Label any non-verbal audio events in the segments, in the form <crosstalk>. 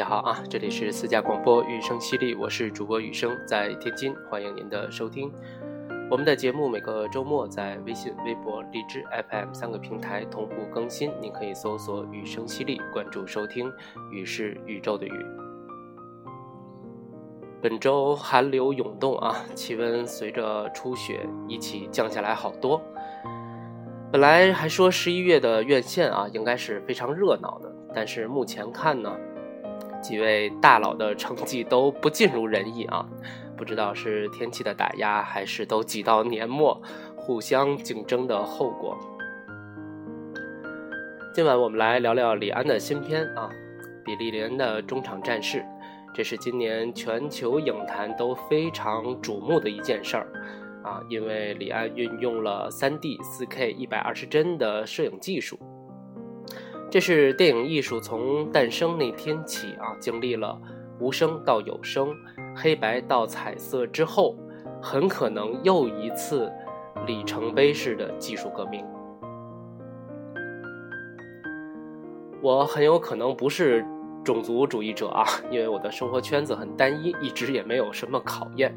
大家好啊，这里是私家广播雨声犀利，我是主播雨声，在天津，欢迎您的收听。我们的节目每个周末在微信、微博、荔枝 FM 三个平台同步更新，您可以搜索“雨声犀利”，关注收听。雨是宇宙的雨。本周寒流涌动啊，气温随着初雪一起降下来好多。本来还说十一月的院线啊，应该是非常热闹的，但是目前看呢。几位大佬的成绩都不尽如人意啊，不知道是天气的打压，还是都挤到年末，互相竞争的后果。今晚我们来聊聊李安的新片啊，《比利林的中场战事》，这是今年全球影坛都非常瞩目的一件事儿啊，因为李安运用了 3D 4K 120帧的摄影技术。这是电影艺术从诞生那天起啊，经历了无声到有声、黑白到彩色之后，很可能又一次里程碑式的技术革命。我很有可能不是种族主义者啊，因为我的生活圈子很单一，一直也没有什么考验。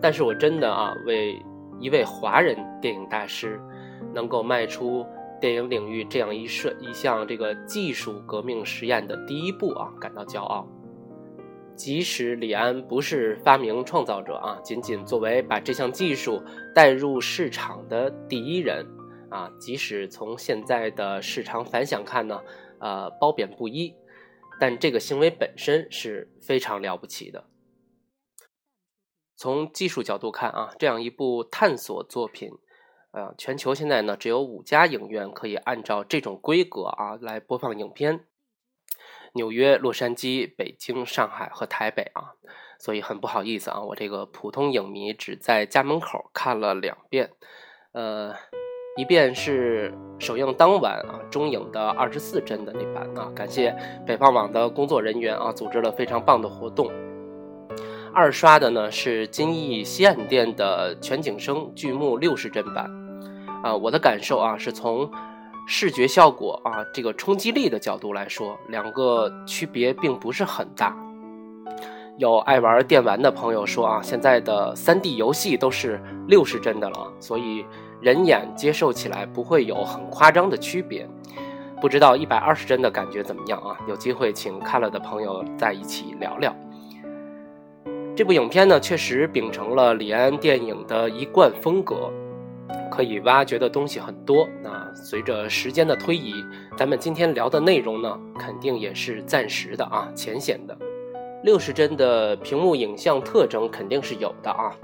但是我真的啊，为一位华人电影大师能够迈出。电影领域这样一设一项这个技术革命实验的第一步啊，感到骄傲。即使李安不是发明创造者啊，仅仅作为把这项技术带入市场的第一人啊，即使从现在的市场反响看呢，呃，褒贬不一，但这个行为本身是非常了不起的。从技术角度看啊，这样一部探索作品。呃，全球现在呢只有五家影院可以按照这种规格啊来播放影片，纽约、洛杉矶、北京、上海和台北啊，所以很不好意思啊，我这个普通影迷只在家门口看了两遍，呃，一遍是首映当晚啊中影的二十四帧的那版啊，感谢北方网的工作人员啊组织了非常棒的活动，二刷的呢是金逸西岸店的全景声剧目六十帧版。啊，我的感受啊，是从视觉效果啊这个冲击力的角度来说，两个区别并不是很大。有爱玩电玩的朋友说啊，现在的 3D 游戏都是六十帧的了，所以人眼接受起来不会有很夸张的区别。不知道一百二十帧的感觉怎么样啊？有机会请看了的朋友在一起聊聊。这部影片呢，确实秉承了李安电影的一贯风格。可以挖掘的东西很多。那随着时间的推移，咱们今天聊的内容呢，肯定也是暂时的啊，浅显的。六十帧的屏幕影像特征肯定是有的啊。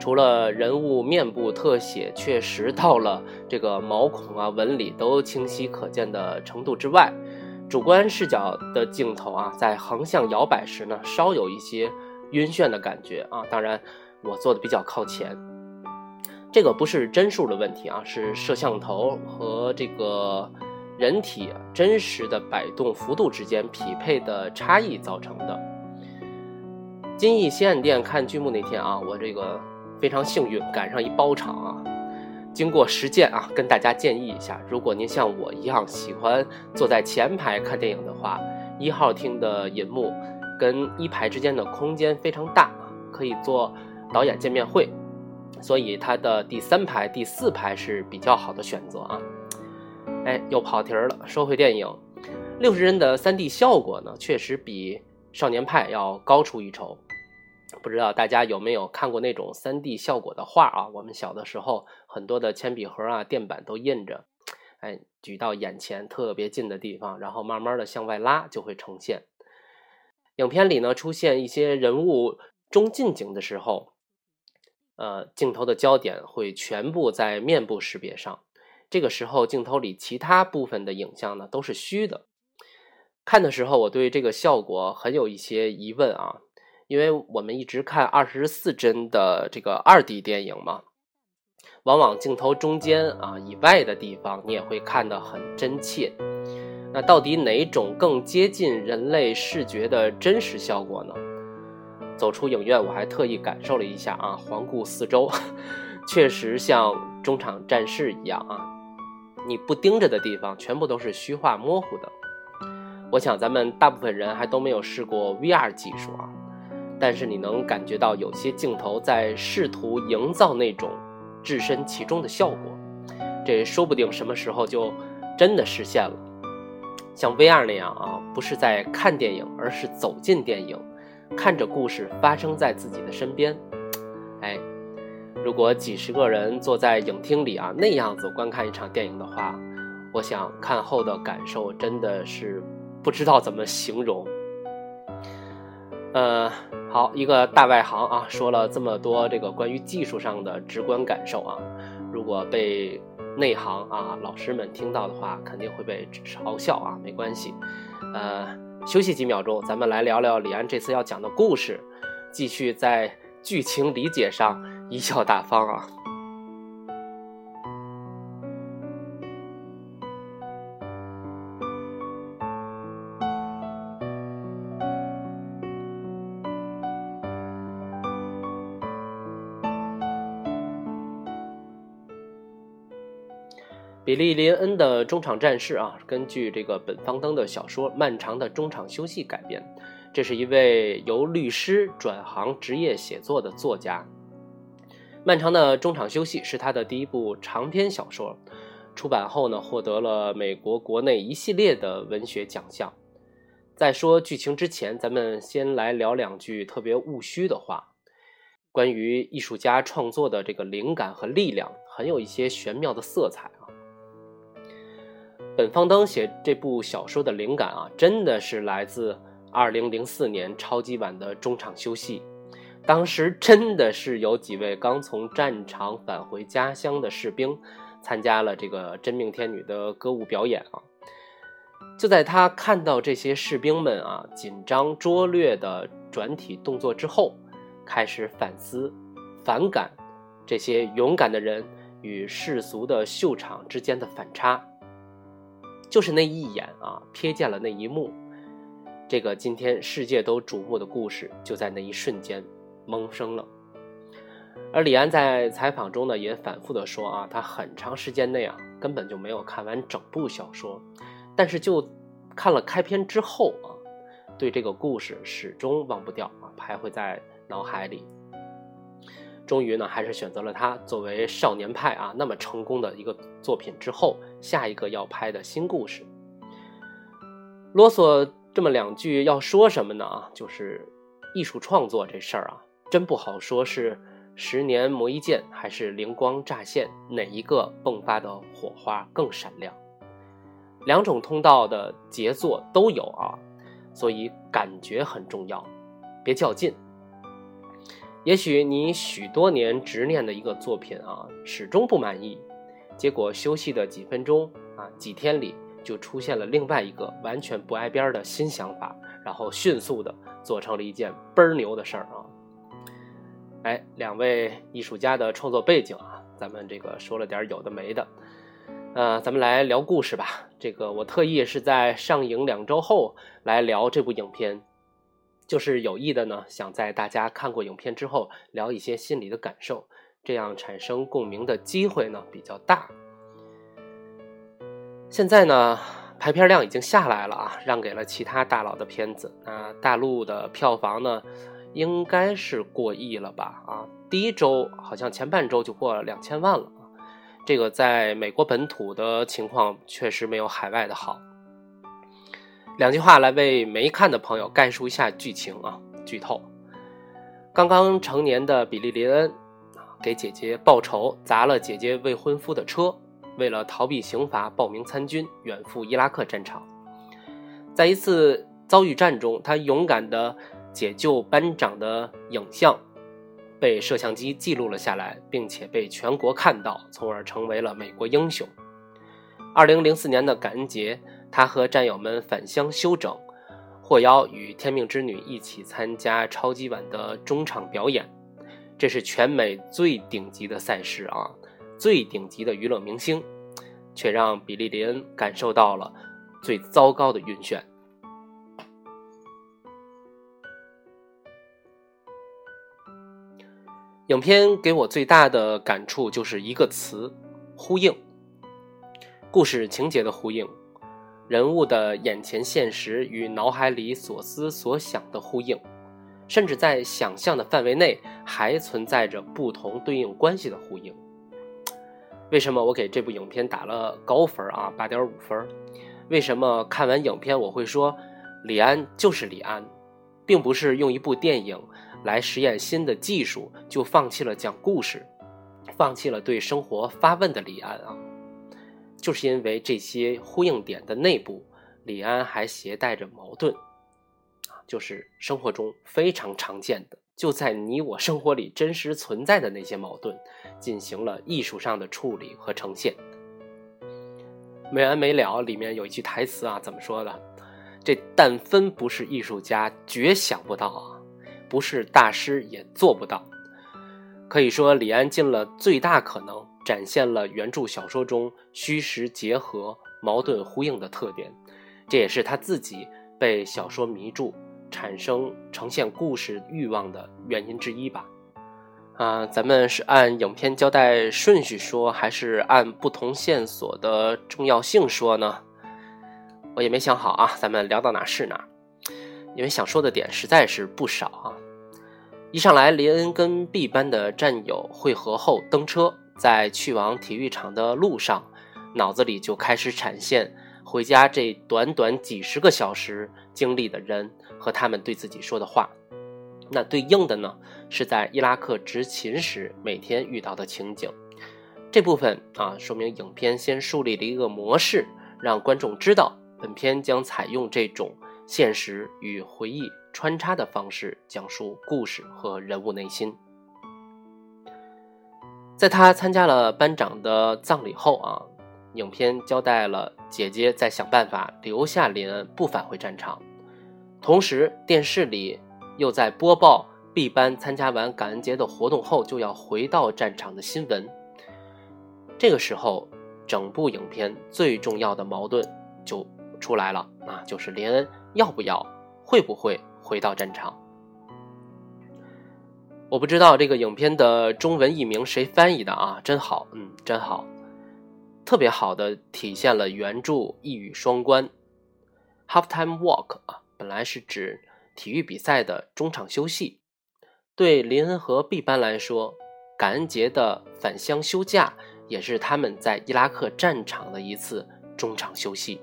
除了人物面部特写确实到了这个毛孔啊、纹理都清晰可见的程度之外，主观视角的镜头啊，在横向摇摆时呢，稍有一些晕眩的感觉啊。当然，我坐的比较靠前。这个不是帧数的问题啊，是摄像头和这个人体真实的摆动幅度之间匹配的差异造成的。金逸西岸店看剧目那天啊，我这个非常幸运赶上一包场啊。经过实践啊，跟大家建议一下，如果您像我一样喜欢坐在前排看电影的话，一号厅的银幕跟一排之间的空间非常大，可以做导演见面会。所以它的第三排、第四排是比较好的选择啊。哎，又跑题儿了。说回电影，六十帧的 3D 效果呢，确实比《少年派》要高出一筹。不知道大家有没有看过那种 3D 效果的画啊？我们小的时候，很多的铅笔盒啊、垫板都印着，哎，举到眼前特别近的地方，然后慢慢的向外拉，就会呈现。影片里呢，出现一些人物中近景的时候。呃，镜头的焦点会全部在面部识别上，这个时候镜头里其他部分的影像呢都是虚的。看的时候，我对这个效果很有一些疑问啊，因为我们一直看二十四帧的这个二 D 电影嘛，往往镜头中间啊以外的地方你也会看得很真切。那到底哪种更接近人类视觉的真实效果呢？走出影院，我还特意感受了一下啊，环顾四周，<laughs> 确实像中场战事一样啊。你不盯着的地方，全部都是虚化模糊的。我想咱们大部分人还都没有试过 VR 技术啊，但是你能感觉到有些镜头在试图营造那种置身其中的效果，这说不定什么时候就真的实现了。像 VR 那样啊，不是在看电影，而是走进电影，看着故事发生在自己的身边。哎，如果几十个人坐在影厅里啊，那样子观看一场电影的话，我想看后的感受真的是。不知道怎么形容，呃，好，一个大外行啊，说了这么多这个关于技术上的直观感受啊，如果被内行啊老师们听到的话，肯定会被嘲笑啊，没关系，呃，休息几秒钟，咱们来聊聊李安这次要讲的故事，继续在剧情理解上贻笑大方啊。比利·林恩的中场战事啊，根据这个本·方登的小说《漫长的中场休息》改编。这是一位由律师转行职业写作的作家。《漫长的中场休息》是他的第一部长篇小说，出版后呢，获得了美国国内一系列的文学奖项。在说剧情之前，咱们先来聊两句特别务虚的话，关于艺术家创作的这个灵感和力量，很有一些玄妙的色彩。本方登写这部小说的灵感啊，真的是来自2004年超级碗的中场休息。当时真的是有几位刚从战场返回家乡的士兵，参加了这个真命天女的歌舞表演啊。就在他看到这些士兵们啊紧张拙劣的转体动作之后，开始反思、反感这些勇敢的人与世俗的秀场之间的反差。就是那一眼啊，瞥见了那一幕，这个今天世界都瞩目的故事，就在那一瞬间萌生了。而李安在采访中呢，也反复的说啊，他很长时间内啊，根本就没有看完整部小说，但是就看了开篇之后啊，对这个故事始终忘不掉啊，徘徊在脑海里。终于呢，还是选择了他作为少年派啊那么成功的一个作品之后，下一个要拍的新故事。啰嗦这么两句要说什么呢？啊，就是艺术创作这事儿啊，真不好说，是十年磨一剑，还是灵光乍现，哪一个迸发的火花更闪亮？两种通道的杰作都有啊，所以感觉很重要，别较劲。也许你许多年执念的一个作品啊，始终不满意，结果休息的几分钟啊，几天里就出现了另外一个完全不挨边的新想法，然后迅速的做成了一件倍儿牛的事儿啊！哎，两位艺术家的创作背景啊，咱们这个说了点有的没的，呃，咱们来聊故事吧。这个我特意是在上映两周后来聊这部影片。就是有意的呢，想在大家看过影片之后聊一些心里的感受，这样产生共鸣的机会呢比较大。现在呢，排片量已经下来了啊，让给了其他大佬的片子。那大陆的票房呢，应该是过亿了吧？啊，第一周好像前半周就过了两千万了。这个在美国本土的情况确实没有海外的好。两句话来为没看的朋友概述一下剧情啊！剧透：刚刚成年的比利·林恩，给姐姐报仇，砸了姐姐未婚夫的车，为了逃避刑罚，报名参军，远赴伊拉克战场。在一次遭遇战中，他勇敢的解救班长的影像被摄像机记录了下来，并且被全国看到，从而成为了美国英雄。二零零四年的感恩节。他和战友们返乡休整，获邀与天命之女一起参加超级碗的中场表演。这是全美最顶级的赛事啊，最顶级的娱乐明星，却让比利·林恩感受到了最糟糕的晕眩。影片给我最大的感触就是一个词：呼应。故事情节的呼应。人物的眼前现实与脑海里所思所想的呼应，甚至在想象的范围内还存在着不同对应关系的呼应。为什么我给这部影片打了高分啊？八点五分。为什么看完影片我会说李安就是李安，并不是用一部电影来实验新的技术就放弃了讲故事，放弃了对生活发问的李安啊？就是因为这些呼应点的内部，李安还携带着矛盾，啊，就是生活中非常常见的，就在你我生活里真实存在的那些矛盾，进行了艺术上的处理和呈现。没完没了里面有一句台词啊，怎么说的？这但分不是艺术家，绝想不到啊，不是大师也做不到。可以说，李安尽了最大可能。展现了原著小说中虚实结合、矛盾呼应的特点，这也是他自己被小说迷住、产生呈现故事欲望的原因之一吧。啊，咱们是按影片交代顺序说，还是按不同线索的重要性说呢？我也没想好啊，咱们聊到哪是哪，因为想说的点实在是不少啊。一上来，林恩跟 B 班的战友会合后登车。在去往体育场的路上，脑子里就开始产现回家这短短几十个小时经历的人和他们对自己说的话。那对应的呢，是在伊拉克执勤时每天遇到的情景。这部分啊，说明影片先树立了一个模式，让观众知道本片将采用这种现实与回忆穿插的方式讲述故事和人物内心。在他参加了班长的葬礼后啊，影片交代了姐姐在想办法留下林恩不返回战场，同时电视里又在播报 B 班参加完感恩节的活动后就要回到战场的新闻。这个时候，整部影片最重要的矛盾就出来了啊，就是林恩要不要、会不会回到战场。我不知道这个影片的中文译名谁翻译的啊？真好，嗯，真好，特别好的体现了原著一语双关。Halftime walk 啊，本来是指体育比赛的中场休息。对林恩和 B 班来说，感恩节的返乡休假也是他们在伊拉克战场的一次中场休息。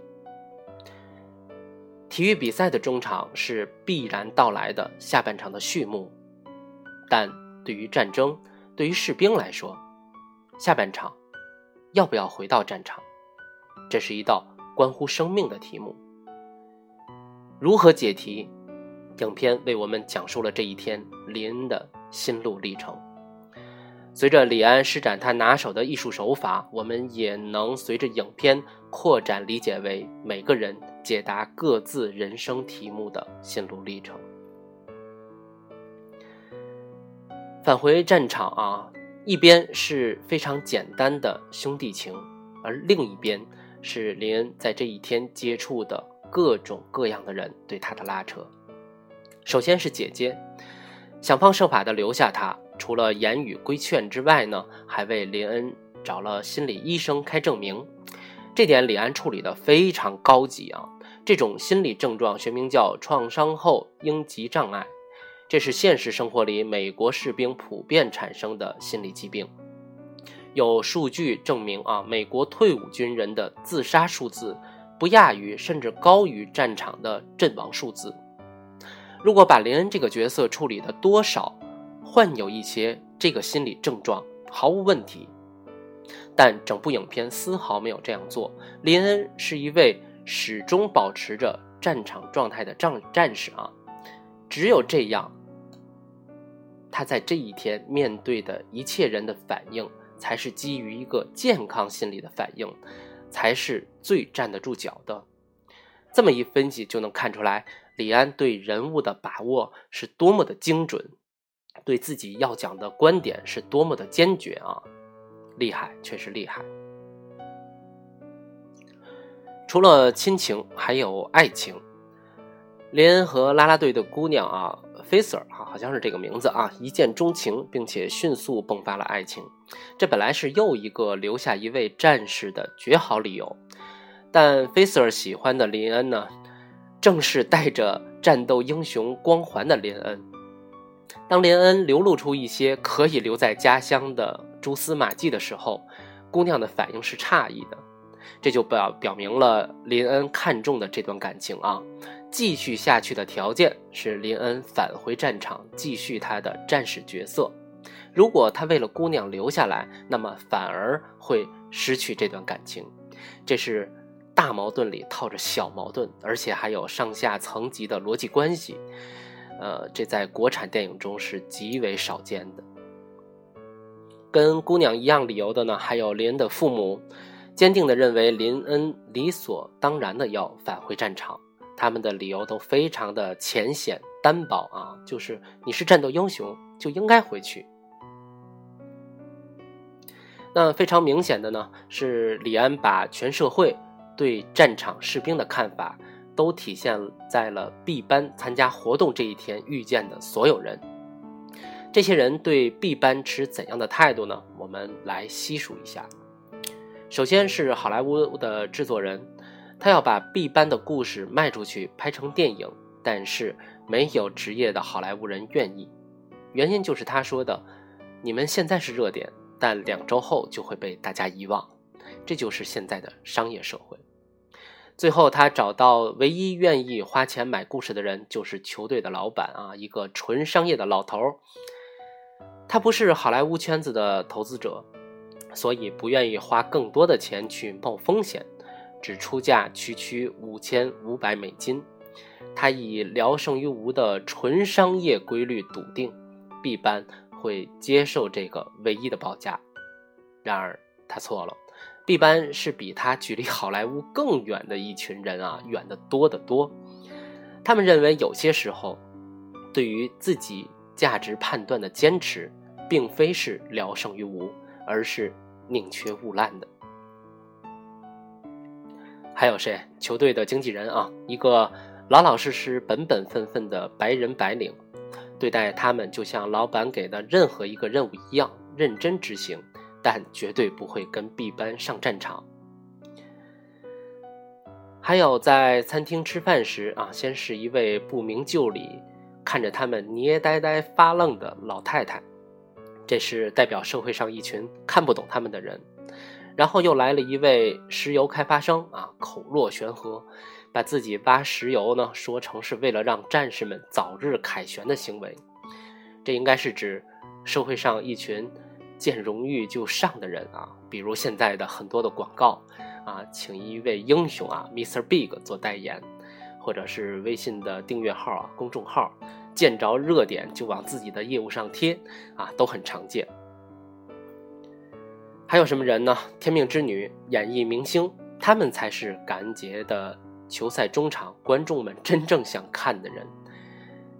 体育比赛的中场是必然到来的下半场的序幕。但对于战争，对于士兵来说，下半场要不要回到战场，这是一道关乎生命的题目。如何解题？影片为我们讲述了这一天李恩的心路历程。随着李安施展他拿手的艺术手法，我们也能随着影片扩展理解为每个人解答各自人生题目的心路历程。返回战场啊，一边是非常简单的兄弟情，而另一边是林恩在这一天接触的各种各样的人对他的拉扯。首先是姐姐，想方设法的留下他，除了言语规劝之外呢，还为林恩找了心理医生开证明。这点李安处理的非常高级啊，这种心理症状学名叫创伤后应激障碍。这是现实生活里美国士兵普遍产生的心理疾病。有数据证明啊，美国退伍军人的自杀数字不亚于甚至高于战场的阵亡数字。如果把林恩这个角色处理的多少患有一些这个心理症状，毫无问题。但整部影片丝毫没有这样做。林恩是一位始终保持着战场状态的战战士啊，只有这样。他在这一天面对的一切人的反应，才是基于一个健康心理的反应，才是最站得住脚的。这么一分析，就能看出来李安对人物的把握是多么的精准，对自己要讲的观点是多么的坚决啊！厉害，确实厉害。除了亲情，还有爱情。林恩和拉拉队的姑娘啊。菲 Sir 哈，好像是这个名字啊，一见钟情，并且迅速迸发了爱情。这本来是又一个留下一位战士的绝好理由，但 Fiser 喜欢的林恩呢，正是带着战斗英雄光环的林恩。当林恩流露出一些可以留在家乡的蛛丝马迹的时候，姑娘的反应是诧异的。这就表表明了林恩看中的这段感情啊，继续下去的条件是林恩返回战场，继续他的战士角色。如果他为了姑娘留下来，那么反而会失去这段感情。这是大矛盾里套着小矛盾，而且还有上下层级的逻辑关系。呃，这在国产电影中是极为少见的。跟姑娘一样理由的呢，还有林恩的父母。坚定地认为林恩理所当然的要返回战场，他们的理由都非常的浅显单薄啊，就是你是战斗英雄就应该回去。那非常明显的呢，是李安把全社会对战场士兵的看法都体现在了 B 班参加活动这一天遇见的所有人。这些人对 B 班持怎样的态度呢？我们来细数一下。首先是好莱坞的制作人，他要把 B 班的故事卖出去，拍成电影，但是没有职业的好莱坞人愿意。原因就是他说的：“你们现在是热点，但两周后就会被大家遗忘。”这就是现在的商业社会。最后，他找到唯一愿意花钱买故事的人，就是球队的老板啊，一个纯商业的老头儿。他不是好莱坞圈子的投资者。所以不愿意花更多的钱去冒风险，只出价区区五千五百美金。他以聊胜于无的纯商业规律笃定，B 班会接受这个唯一的报价。然而他错了，B 班是比他距离好莱坞更远的一群人啊，远得多得多。他们认为有些时候，对于自己价值判断的坚持，并非是聊胜于无。而是宁缺毋滥的。还有谁？球队的经纪人啊，一个老老实实、本本分分的白人白领，对待他们就像老板给的任何一个任务一样认真执行，但绝对不会跟 B 班上战场。还有在餐厅吃饭时啊，先是一位不明就里，看着他们捏呆呆发愣的老太太。这是代表社会上一群看不懂他们的人，然后又来了一位石油开发商啊，口若悬河，把自己挖石油呢说成是为了让战士们早日凯旋的行为。这应该是指社会上一群见荣誉就上的人啊，比如现在的很多的广告啊，请一位英雄啊，Mr. Big 做代言，或者是微信的订阅号啊，公众号。见着热点就往自己的业务上贴，啊，都很常见。还有什么人呢？天命之女、演艺明星，他们才是感恩节的球赛中场观众们真正想看的人。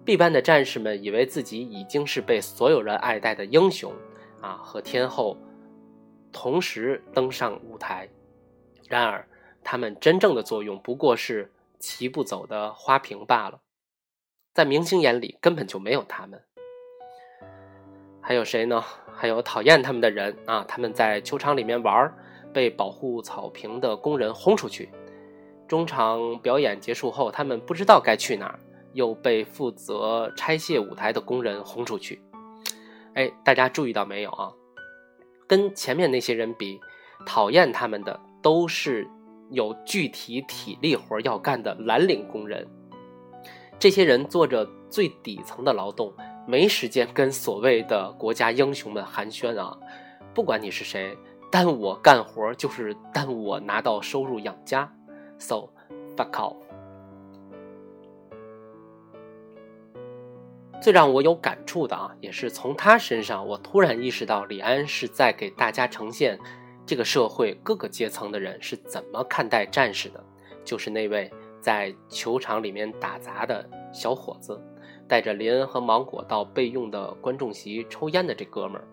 B 班的战士们以为自己已经是被所有人爱戴的英雄，啊，和天后同时登上舞台。然而，他们真正的作用不过是齐步走的花瓶罢了。在明星眼里根本就没有他们，还有谁呢？还有讨厌他们的人啊！他们在球场里面玩，被保护草坪的工人轰出去。中场表演结束后，他们不知道该去哪儿，又被负责拆卸舞台的工人轰出去。哎，大家注意到没有啊？跟前面那些人比，讨厌他们的都是有具体体力活要干的蓝领工人。这些人做着最底层的劳动，没时间跟所谓的国家英雄们寒暄啊！不管你是谁，耽误我干活就是耽误我拿到收入养家。So fuck off！最让我有感触的啊，也是从他身上，我突然意识到李安是在给大家呈现这个社会各个阶层的人是怎么看待战士的，就是那位。在球场里面打杂的小伙子，带着林恩和芒果到备用的观众席抽烟的这哥们儿，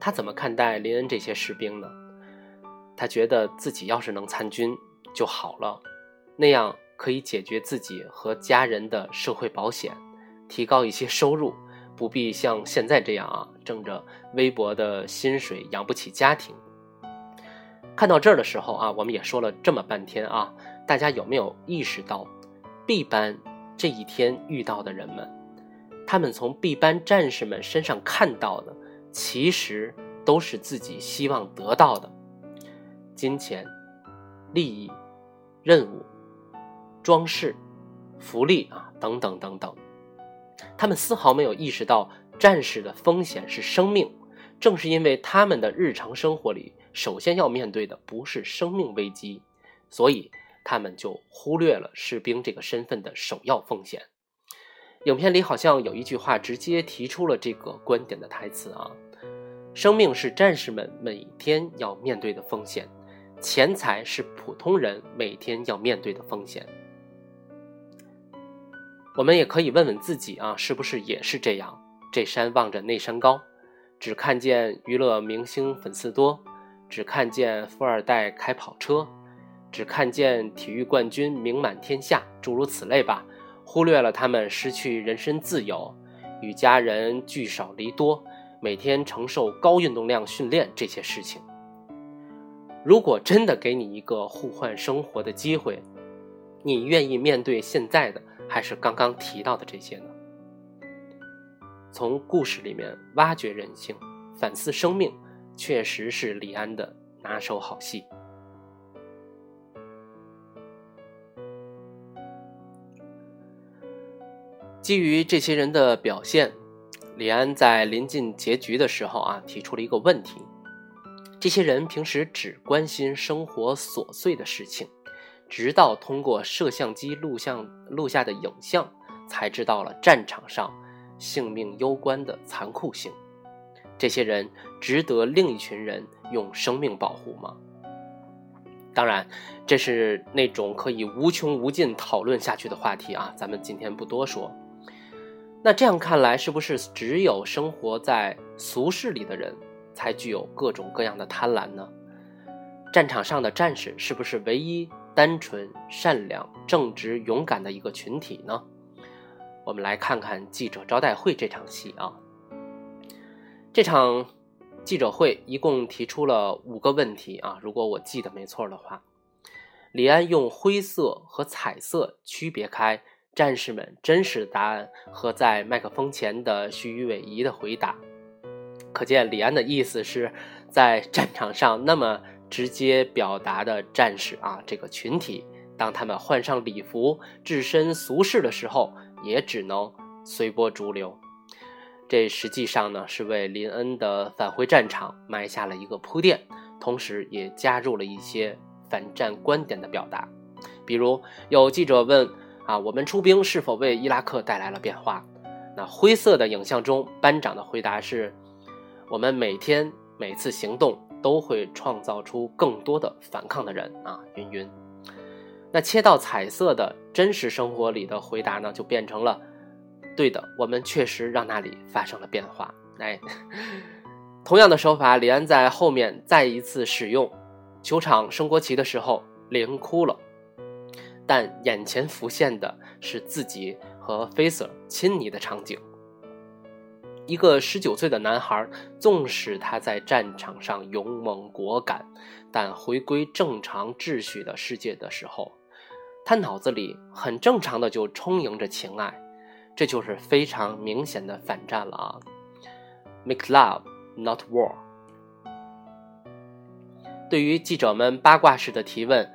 他怎么看待林恩这些士兵呢？他觉得自己要是能参军就好了，那样可以解决自己和家人的社会保险，提高一些收入，不必像现在这样啊，挣着微薄的薪水养不起家庭。看到这儿的时候啊，我们也说了这么半天啊，大家有没有意识到，B 班这一天遇到的人们，他们从 B 班战士们身上看到的，其实都是自己希望得到的金钱、利益、任务、装饰、福利啊，等等等等。他们丝毫没有意识到战士的风险是生命，正是因为他们的日常生活里。首先要面对的不是生命危机，所以他们就忽略了士兵这个身份的首要风险。影片里好像有一句话直接提出了这个观点的台词啊：“生命是战士们每天要面对的风险，钱财是普通人每天要面对的风险。”我们也可以问问自己啊，是不是也是这样？这山望着那山高，只看见娱乐明星粉丝多。只看见富二代开跑车，只看见体育冠军名满天下，诸如此类吧，忽略了他们失去人身自由，与家人聚少离多，每天承受高运动量训练这些事情。如果真的给你一个互换生活的机会，你愿意面对现在的，还是刚刚提到的这些呢？从故事里面挖掘人性，反思生命。确实是李安的拿手好戏。基于这些人的表现，李安在临近结局的时候啊，提出了一个问题：这些人平时只关心生活琐碎的事情，直到通过摄像机录像录下的影像，才知道了战场上性命攸关的残酷性。这些人值得另一群人用生命保护吗？当然，这是那种可以无穷无尽讨论下去的话题啊，咱们今天不多说。那这样看来，是不是只有生活在俗世里的人才具有各种各样的贪婪呢？战场上的战士是不是唯一单纯、善良、正直、勇敢的一个群体呢？我们来看看记者招待会这场戏啊。这场记者会一共提出了五个问题啊，如果我记得没错的话，李安用灰色和彩色区别开战士们真实的答案和在麦克风前的虚与委蛇的回答，可见李安的意思是在战场上那么直接表达的战士啊这个群体，当他们换上礼服置身俗世的时候，也只能随波逐流。这实际上呢，是为林恩的返回战场埋下了一个铺垫，同时也加入了一些反战观点的表达。比如，有记者问：“啊，我们出兵是否为伊拉克带来了变化？”那灰色的影像中，班长的回答是：“我们每天每次行动都会创造出更多的反抗的人啊，云云。”那切到彩色的真实生活里的回答呢，就变成了。对的，我们确实让那里发生了变化。哎，同样的手法，李安在后面再一次使用球场升国旗的时候，连哭了。但眼前浮现的是自己和 Facer 亲昵的场景。一个十九岁的男孩，纵使他在战场上勇猛果敢，但回归正常秩序的世界的时候，他脑子里很正常的就充盈着情爱。这就是非常明显的反战了啊！Make love, not war。对于记者们八卦式的提问，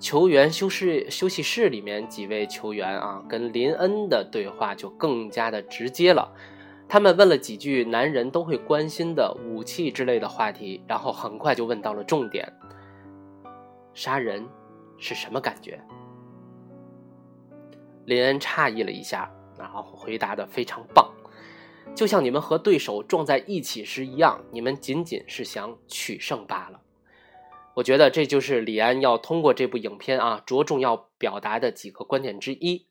球员休息休息室里面几位球员啊，跟林恩的对话就更加的直接了。他们问了几句男人都会关心的武器之类的话题，然后很快就问到了重点：杀人是什么感觉？林恩诧异了一下。然后回答的非常棒，就像你们和对手撞在一起时一样，你们仅仅是想取胜罢了。我觉得这就是李安要通过这部影片啊，着重要表达的几个观点之一。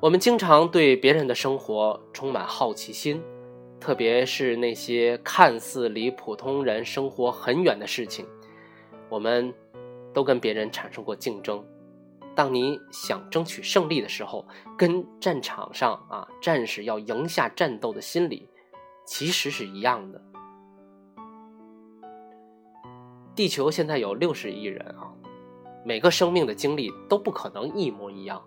我们经常对别人的生活充满好奇心，特别是那些看似离普通人生活很远的事情，我们都跟别人产生过竞争。当你想争取胜利的时候，跟战场上啊战士要赢下战斗的心理，其实是一样的。地球现在有六十亿人啊，每个生命的经历都不可能一模一样。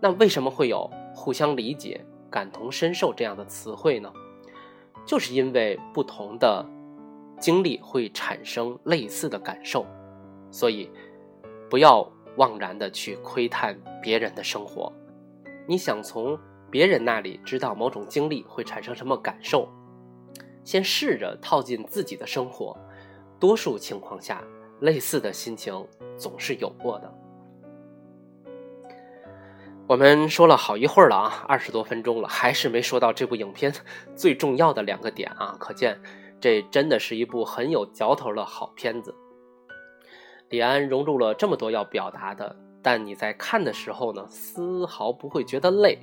那为什么会有互相理解、感同身受这样的词汇呢？就是因为不同的经历会产生类似的感受，所以不要妄然的去窥探别人的生活。你想从别人那里知道某种经历会产生什么感受，先试着套进自己的生活。多数情况下，类似的心情总是有过的。我们说了好一会儿了啊，二十多分钟了，还是没说到这部影片 <laughs> 最重要的两个点啊！可见这真的是一部很有嚼头的好片子。李安融入了这么多要表达的，但你在看的时候呢，丝毫不会觉得累。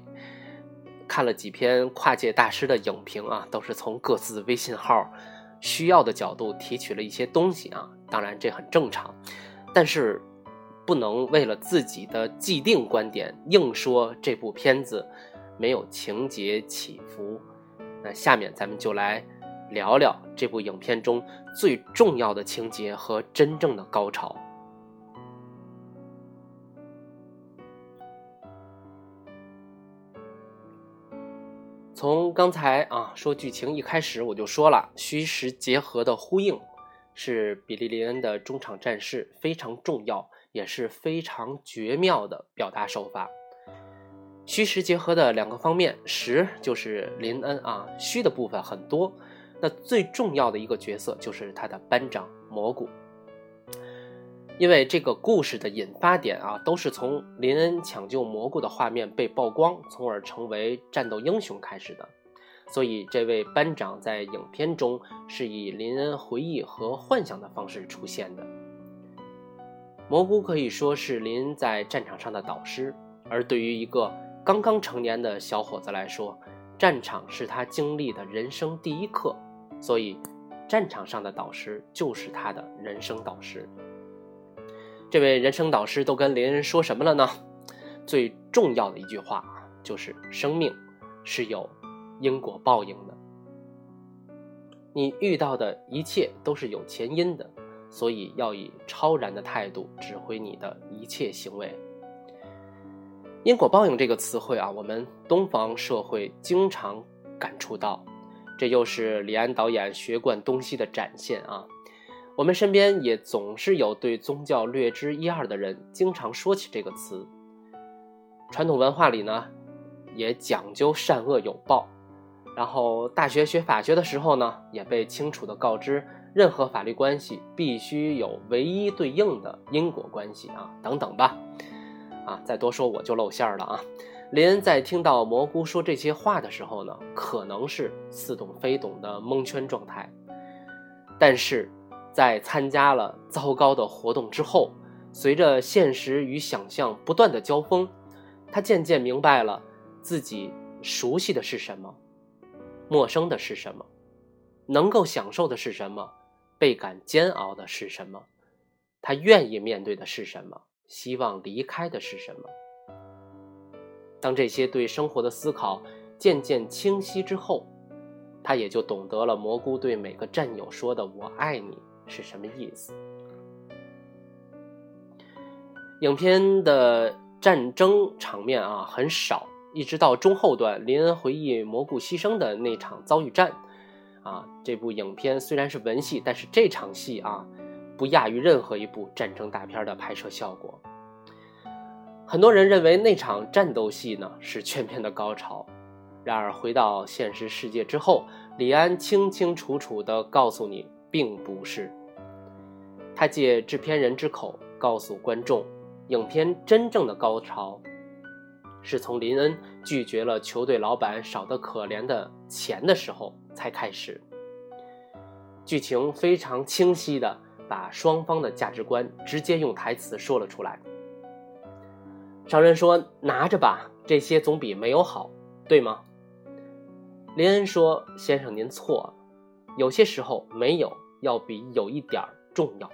看了几篇跨界大师的影评啊，都是从各自微信号需要的角度提取了一些东西啊，当然这很正常，但是。不能为了自己的既定观点硬说这部片子没有情节起伏。那下面咱们就来聊聊这部影片中最重要的情节和真正的高潮。从刚才啊说剧情一开始我就说了，虚实结合的呼应是比利林恩的中场战事非常重要。也是非常绝妙的表达手法，虚实结合的两个方面，实就是林恩啊，虚的部分很多。那最重要的一个角色就是他的班长蘑菇，因为这个故事的引发点啊，都是从林恩抢救蘑菇的画面被曝光，从而成为战斗英雄开始的。所以，这位班长在影片中是以林恩回忆和幻想的方式出现的。蘑菇可以说是林恩在战场上的导师，而对于一个刚刚成年的小伙子来说，战场是他经历的人生第一课，所以战场上的导师就是他的人生导师。这位人生导师都跟林恩说什么了呢？最重要的一句话就是生命是有因果报应的，你遇到的一切都是有前因的。所以要以超然的态度指挥你的一切行为。因果报应这个词汇啊，我们东方社会经常感触到，这又是李安导演学贯东西的展现啊。我们身边也总是有对宗教略知一二的人，经常说起这个词。传统文化里呢，也讲究善恶有报，然后大学学法学的时候呢，也被清楚的告知。任何法律关系必须有唯一对应的因果关系啊，等等吧，啊，再多说我就露馅了啊。林恩在听到蘑菇说这些话的时候呢，可能是似懂非懂的蒙圈状态，但是在参加了糟糕的活动之后，随着现实与想象不断的交锋，他渐渐明白了自己熟悉的是什么，陌生的是什么，能够享受的是什么。倍感煎熬的是什么？他愿意面对的是什么？希望离开的是什么？当这些对生活的思考渐渐清晰之后，他也就懂得了蘑菇对每个战友说的“我爱你”是什么意思。影片的战争场面啊很少，一直到中后段，林恩回忆蘑菇牺牲的那场遭遇战。啊，这部影片虽然是文戏，但是这场戏啊，不亚于任何一部战争大片的拍摄效果。很多人认为那场战斗戏呢是全片的高潮，然而回到现实世界之后，李安清清楚楚地告诉你，并不是。他借制片人之口告诉观众，影片真正的高潮，是从林恩拒绝了球队老板少得可怜的钱的时候。才开始，剧情非常清晰的把双方的价值观直接用台词说了出来。商人说：“拿着吧，这些总比没有好，对吗？”林恩说：“先生您错了，有些时候没有要比有一点重要。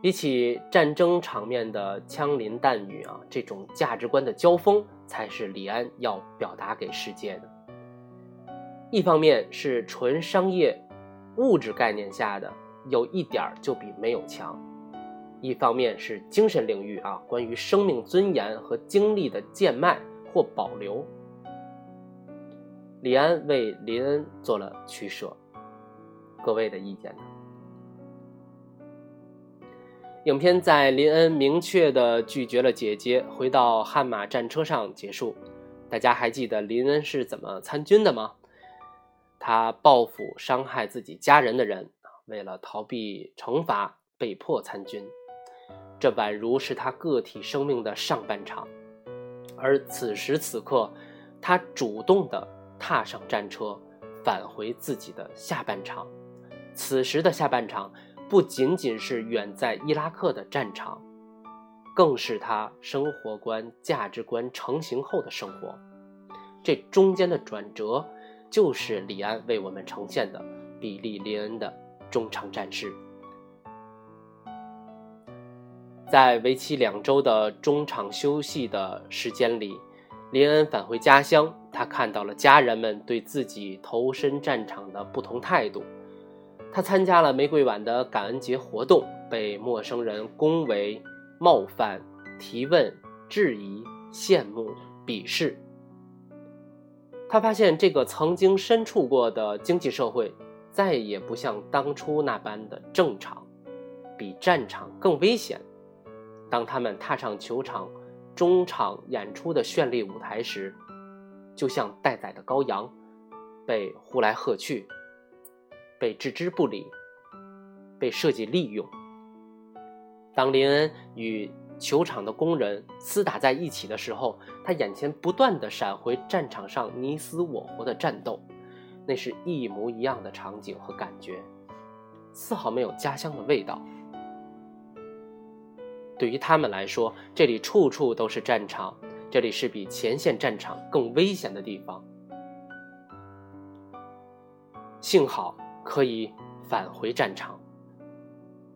比起战争场面的枪林弹雨啊，这种价值观的交锋。”才是李安要表达给世界的。一方面是纯商业物质概念下的有一点就比没有强。一方面是精神领域啊，关于生命尊严和经历的贱卖或保留。李安为林恩做了取舍，各位的意见呢？影片在林恩明确的拒绝了姐姐，回到悍马战车上结束。大家还记得林恩是怎么参军的吗？他报复伤害自己家人的人，为了逃避惩罚，被迫参军。这宛如是他个体生命的上半场，而此时此刻，他主动的。踏上战车，返回自己的下半场。此时的下半场不仅仅是远在伊拉克的战场，更是他生活观、价值观成型后的生活。这中间的转折，就是李安为我们呈现的比利·林恩的中场战事。在为期两周的中场休息的时间里。林恩返回家乡，他看到了家人们对自己投身战场的不同态度。他参加了玫瑰晚的感恩节活动，被陌生人恭维、冒犯、提问、质疑、羡慕、鄙视。他发现这个曾经身处过的经济社会，再也不像当初那般的正常，比战场更危险。当他们踏上球场，中场演出的绚丽舞台时，就像待宰的羔羊，被呼来喝去，被置之不理，被设计利用。当林恩与球场的工人厮打在一起的时候，他眼前不断的闪回战场上你死我活的战斗，那是一模一样的场景和感觉，丝毫没有家乡的味道。对于他们来说，这里处处都是战场，这里是比前线战场更危险的地方。幸好可以返回战场，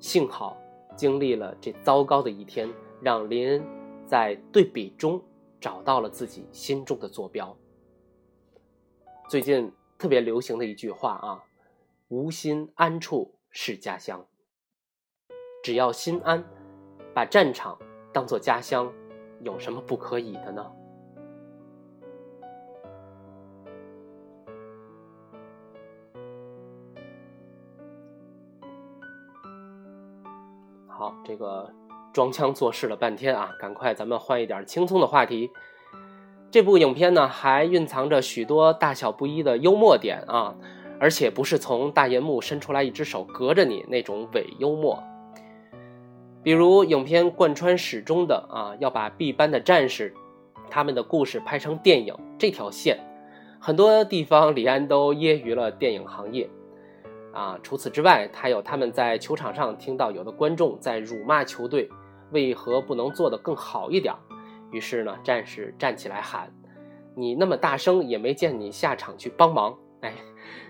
幸好经历了这糟糕的一天，让林恩在对比中找到了自己心中的坐标。最近特别流行的一句话啊：“无心安处是家乡。”只要心安。把战场当做家乡，有什么不可以的呢？这个装腔作势了半天啊，赶快咱们换一点轻松的话题。这部影片呢，还蕴藏着许多大小不一的幽默点啊，而且不是从大银幕伸出来一只手隔着你那种伪幽默。比如影片贯穿始终的啊，要把 B 班的战士他们的故事拍成电影这条线，很多地方李安都揶揄了电影行业啊。除此之外，还有他们在球场上听到有的观众在辱骂球队，为何不能做得更好一点？于是呢，战士站起来喊：“你那么大声，也没见你下场去帮忙。”哎，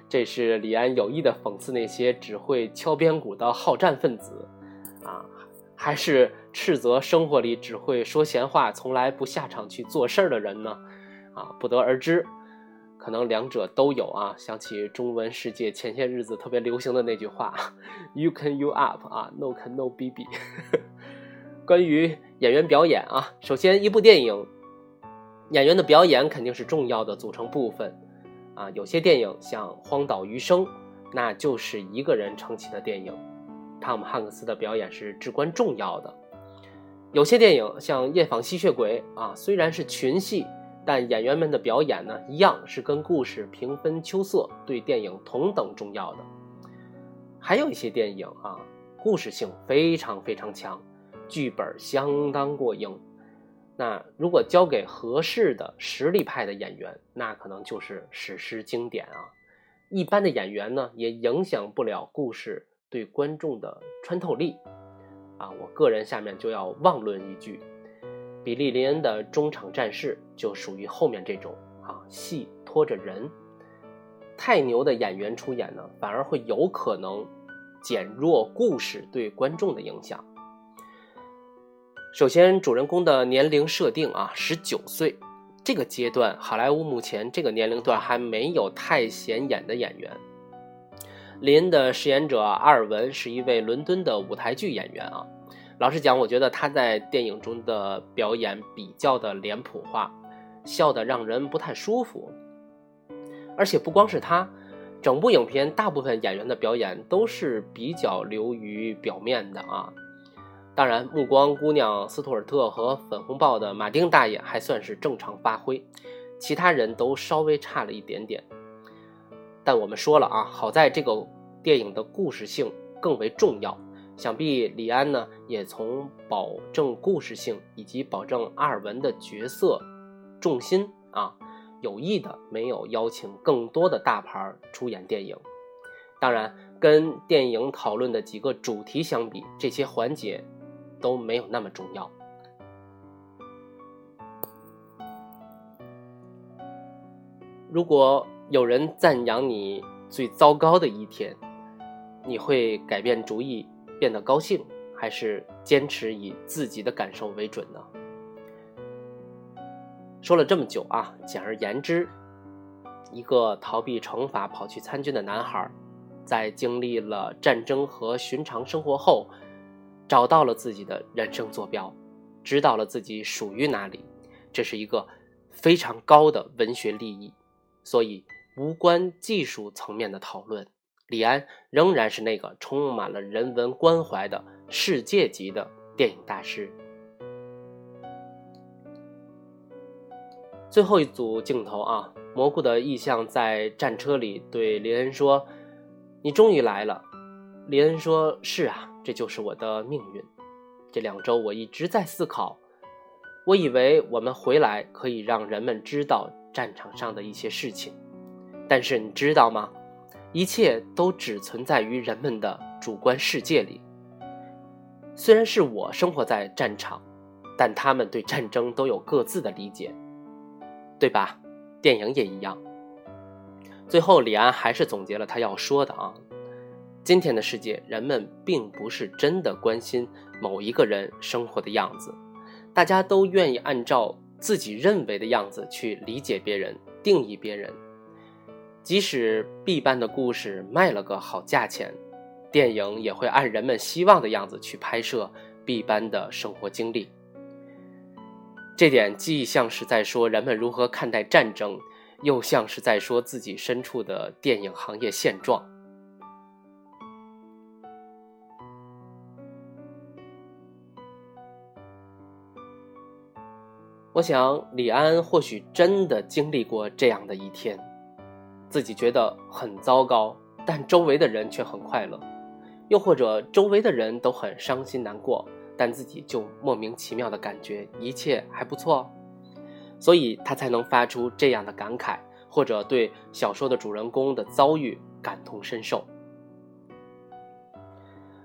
这是李安有意的讽刺那些只会敲边鼓的好战分子啊。还是斥责生活里只会说闲话、从来不下场去做事儿的人呢？啊，不得而知，可能两者都有啊。想起中文世界前些日子特别流行的那句话：“You can you up 啊，No can no B B。<laughs> ”关于演员表演啊，首先一部电影演员的表演肯定是重要的组成部分啊。有些电影像《荒岛余生》，那就是一个人撑起的电影。汤姆汉克斯的表演是至关重要的。有些电影像《夜访吸血鬼》啊，虽然是群戏，但演员们的表演呢，一样是跟故事平分秋色，对电影同等重要的。还有一些电影啊，故事性非常非常强，剧本相当过硬。那如果交给合适的实力派的演员，那可能就是史诗经典啊。一般的演员呢，也影响不了故事。对观众的穿透力，啊，我个人下面就要妄论一句，比利林恩的中场战事就属于后面这种啊，戏拖着人，太牛的演员出演呢，反而会有可能减弱故事对观众的影响。首先，主人公的年龄设定啊，十九岁，这个阶段好莱坞目前这个年龄段还没有太显眼的演员。林恩的饰演者阿尔文是一位伦敦的舞台剧演员啊。老实讲，我觉得他在电影中的表演比较的脸谱化，笑得让人不太舒服。而且不光是他，整部影片大部分演员的表演都是比较流于表面的啊。当然，暮光姑娘斯图尔特和粉红豹的马丁大爷还算是正常发挥，其他人都稍微差了一点点。但我们说了啊，好在这个电影的故事性更为重要。想必李安呢，也从保证故事性以及保证阿尔文的角色重心啊，有意的没有邀请更多的大牌出演电影。当然，跟电影讨论的几个主题相比，这些环节都没有那么重要。如果有人赞扬你最糟糕的一天，你会改变主意？变得高兴，还是坚持以自己的感受为准呢？说了这么久啊，简而言之，一个逃避惩罚跑去参军的男孩，在经历了战争和寻常生活后，找到了自己的人生坐标，知道了自己属于哪里。这是一个非常高的文学利益，所以无关技术层面的讨论。李安仍然是那个充满了人文关怀的世界级的电影大师。最后一组镜头啊，蘑菇的意象在战车里对林恩说：“你终于来了。”林恩说：“是啊，这就是我的命运。这两周我一直在思考，我以为我们回来可以让人们知道战场上的一些事情，但是你知道吗？”一切都只存在于人们的主观世界里。虽然是我生活在战场，但他们对战争都有各自的理解，对吧？电影也一样。最后，李安还是总结了他要说的啊：今天的世界，人们并不是真的关心某一个人生活的样子，大家都愿意按照自己认为的样子去理解别人、定义别人。即使 B 班的故事卖了个好价钱，电影也会按人们希望的样子去拍摄 B 班的生活经历。这点既像是在说人们如何看待战争，又像是在说自己身处的电影行业现状。我想，李安或许真的经历过这样的一天。自己觉得很糟糕，但周围的人却很快乐；又或者周围的人都很伤心难过，但自己就莫名其妙的感觉一切还不错，所以他才能发出这样的感慨，或者对小说的主人公的遭遇感同身受。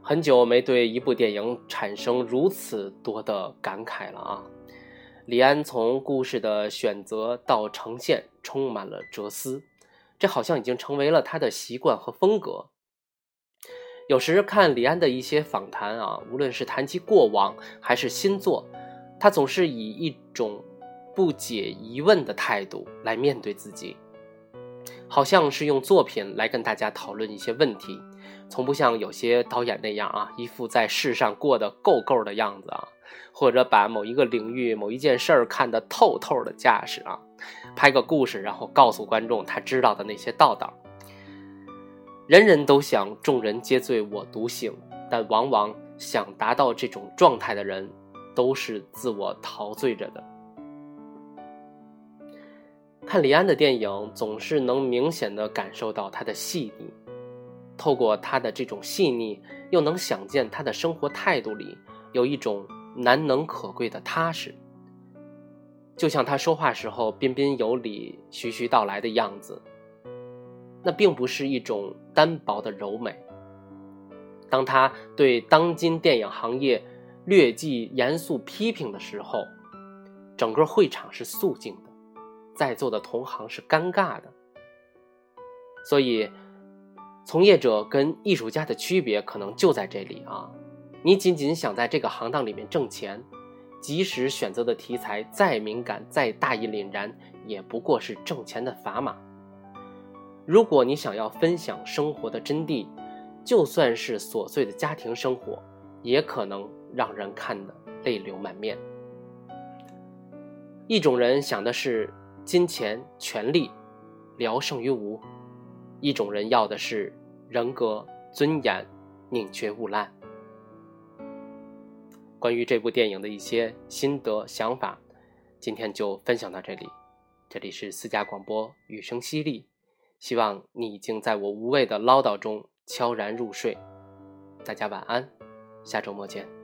很久没对一部电影产生如此多的感慨了啊！李安从故事的选择到呈现，充满了哲思。这好像已经成为了他的习惯和风格。有时看李安的一些访谈啊，无论是谈及过往还是新作，他总是以一种不解疑问的态度来面对自己，好像是用作品来跟大家讨论一些问题，从不像有些导演那样啊，一副在世上过得够够的样子啊，或者把某一个领域、某一件事儿看得透透的架势啊。拍个故事，然后告诉观众他知道的那些道道。人人都想众人皆醉我独醒，但往往想达到这种状态的人，都是自我陶醉着的。看李安的电影，总是能明显的感受到他的细腻。透过他的这种细腻，又能想见他的生活态度里有一种难能可贵的踏实。就像他说话时候彬彬有礼、徐徐道来的样子，那并不是一种单薄的柔美。当他对当今电影行业略记严肃批评的时候，整个会场是肃静的，在座的同行是尴尬的。所以，从业者跟艺术家的区别可能就在这里啊！你仅仅想在这个行当里面挣钱。即使选择的题材再敏感、再大义凛然，也不过是挣钱的砝码。如果你想要分享生活的真谛，就算是琐碎的家庭生活，也可能让人看得泪流满面。一种人想的是金钱、权力，聊胜于无；一种人要的是人格、尊严，宁缺毋滥。关于这部电影的一些心得想法，今天就分享到这里。这里是私家广播，雨声淅沥。希望你已经在我无谓的唠叨中悄然入睡，大家晚安，下周末见。